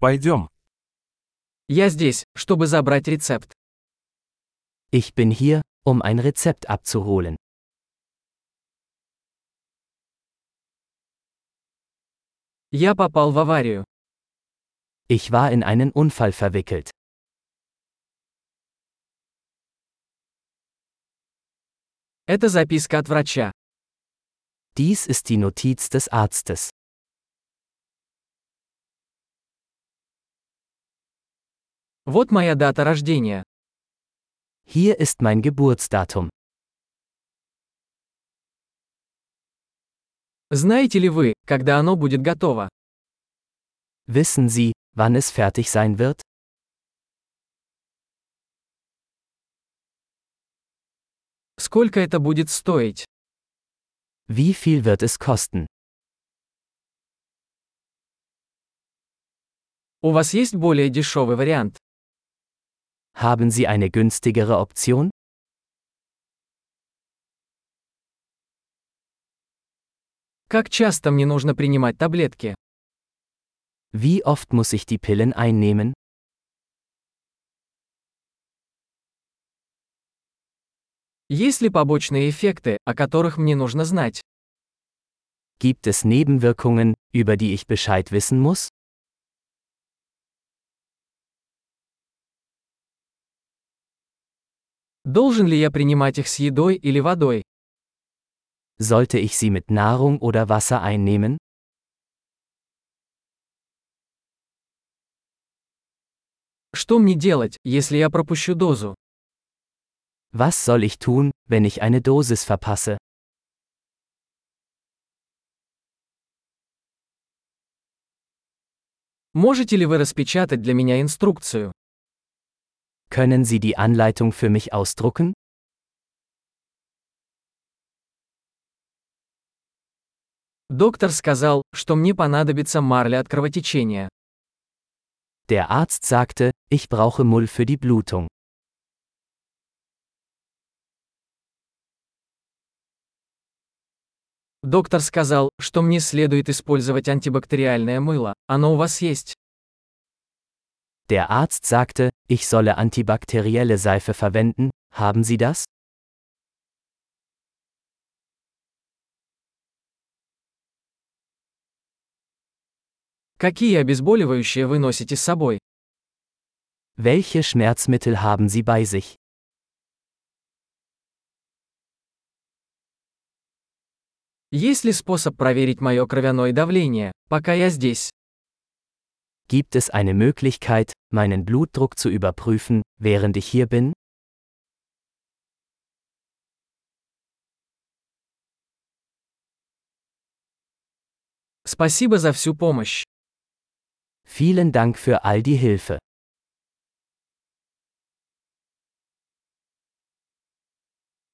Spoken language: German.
Пойдем. Я здесь, чтобы забрать рецепт. Ich bin hier, um ein Rezept abzuholen. Я попал в аварию. Ich war in einen Unfall verwickelt. Это записка от врача. Dies ist die Notiz des Arztes. Вот моя дата рождения. Hier ist mein Geburtsdatum. Знаете ли вы, когда оно будет готово? Wissen Sie, wann es fertig sein wird? Сколько это будет стоить? Wie viel wird es kosten? У вас есть более дешевый вариант? Haben Sie eine günstigere Option? Как часто мне нужно принимать таблетки? Wie oft muss ich die Pillen einnehmen? Есть ли побочные эффекты, о которых мне нужно знать? Gibt es Nebenwirkungen, über die ich Bescheid wissen muss? Должен ли я принимать их с едой или водой? Sollte ich sie mit Nahrung oder Wasser einnehmen? Что мне делать, если я пропущу дозу? Was soll ich tun, wenn ich eine Dosis verpasse? Можете ли вы распечатать для меня инструкцию? Können Sie die Anleitung für mich ausdrucken? Доктор сказал, что мне понадобится марля от кровотечения. Der Arzt sagte, ich brauche Mull für die Blutung. Доктор сказал, что мне следует использовать антибактериальное мыло. Оно у вас есть? Der Arzt sagte, ich solle antibakterielle Seife verwenden, haben Sie das? Какие обезболивающие вы носите с собой? Welche Schmerzmittel haben Sie bei sich? Есть ли способ проверить мое кровяное давление, пока я здесь? Gibt es eine Möglichkeit, meinen Blutdruck zu überprüfen, während ich hier bin? Спасибо за всю помощь. Vielen Dank für all die Hilfe.